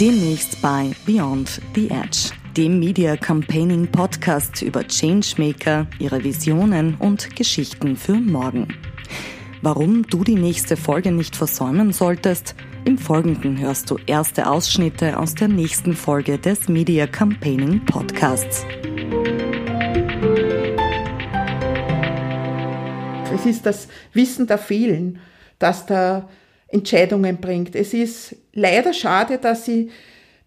Demnächst bei Beyond the Edge, dem Media Campaigning Podcast über Changemaker, ihre Visionen und Geschichten für morgen. Warum du die nächste Folge nicht versäumen solltest, im Folgenden hörst du erste Ausschnitte aus der nächsten Folge des Media Campaigning Podcasts. Es ist das Wissen der vielen, das da Entscheidungen bringt. Es ist leider schade, dass sie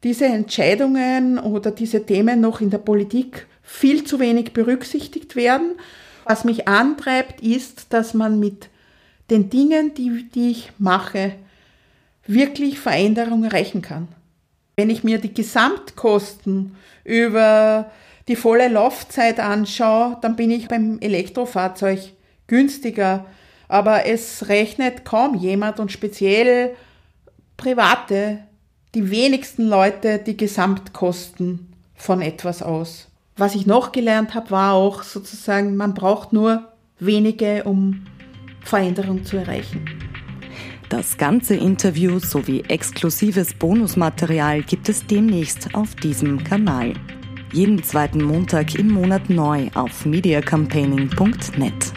diese Entscheidungen oder diese Themen noch in der Politik viel zu wenig berücksichtigt werden. Was mich antreibt, ist, dass man mit den Dingen, die, die ich mache, wirklich Veränderungen erreichen kann. Wenn ich mir die Gesamtkosten über die volle Laufzeit anschaue, dann bin ich beim Elektrofahrzeug günstiger aber es rechnet kaum jemand und speziell Private, die wenigsten Leute die Gesamtkosten von etwas aus. Was ich noch gelernt habe, war auch sozusagen, man braucht nur wenige, um Veränderung zu erreichen. Das ganze Interview sowie exklusives Bonusmaterial gibt es demnächst auf diesem Kanal. Jeden zweiten Montag im Monat neu auf mediacampaigning.net.